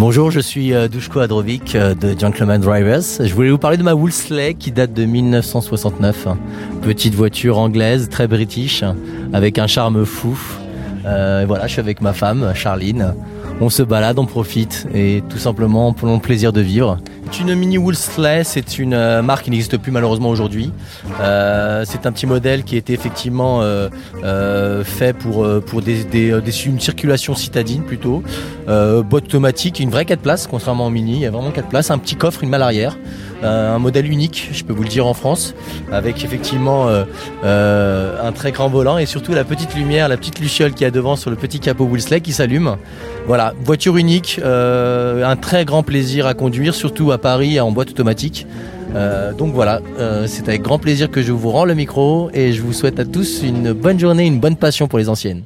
Bonjour, je suis euh, Dushko Adrovic euh, de Gentleman Drivers. Je voulais vous parler de ma Wolseley qui date de 1969. Petite voiture anglaise, très british, avec un charme fou. Euh, voilà, je suis avec ma femme, Charline. On se balade, on profite et tout simplement pour le plaisir de vivre. C'est une mini Wolseley, c'est une euh, marque qui n'existe plus malheureusement aujourd'hui. Euh, c'est un petit modèle qui était effectivement euh, fait pour, une circulation citadine plutôt. Boîte automatique, une vraie 4 places, contrairement au mini, il y a vraiment 4 places, un petit coffre, une malle arrière. Euh, un modèle unique, je peux vous le dire en France, avec effectivement euh, euh, un très grand volant et surtout la petite lumière, la petite luciole qu'il y a devant sur le petit capot Wolseley qui s'allume. Voilà, voiture unique, un très grand plaisir à conduire, surtout à Paris en boîte automatique. Donc voilà, c'est avec grand plaisir que je vous rends le micro et je vous souhaite à tous une bonne journée, une bonne passion pour les anciennes.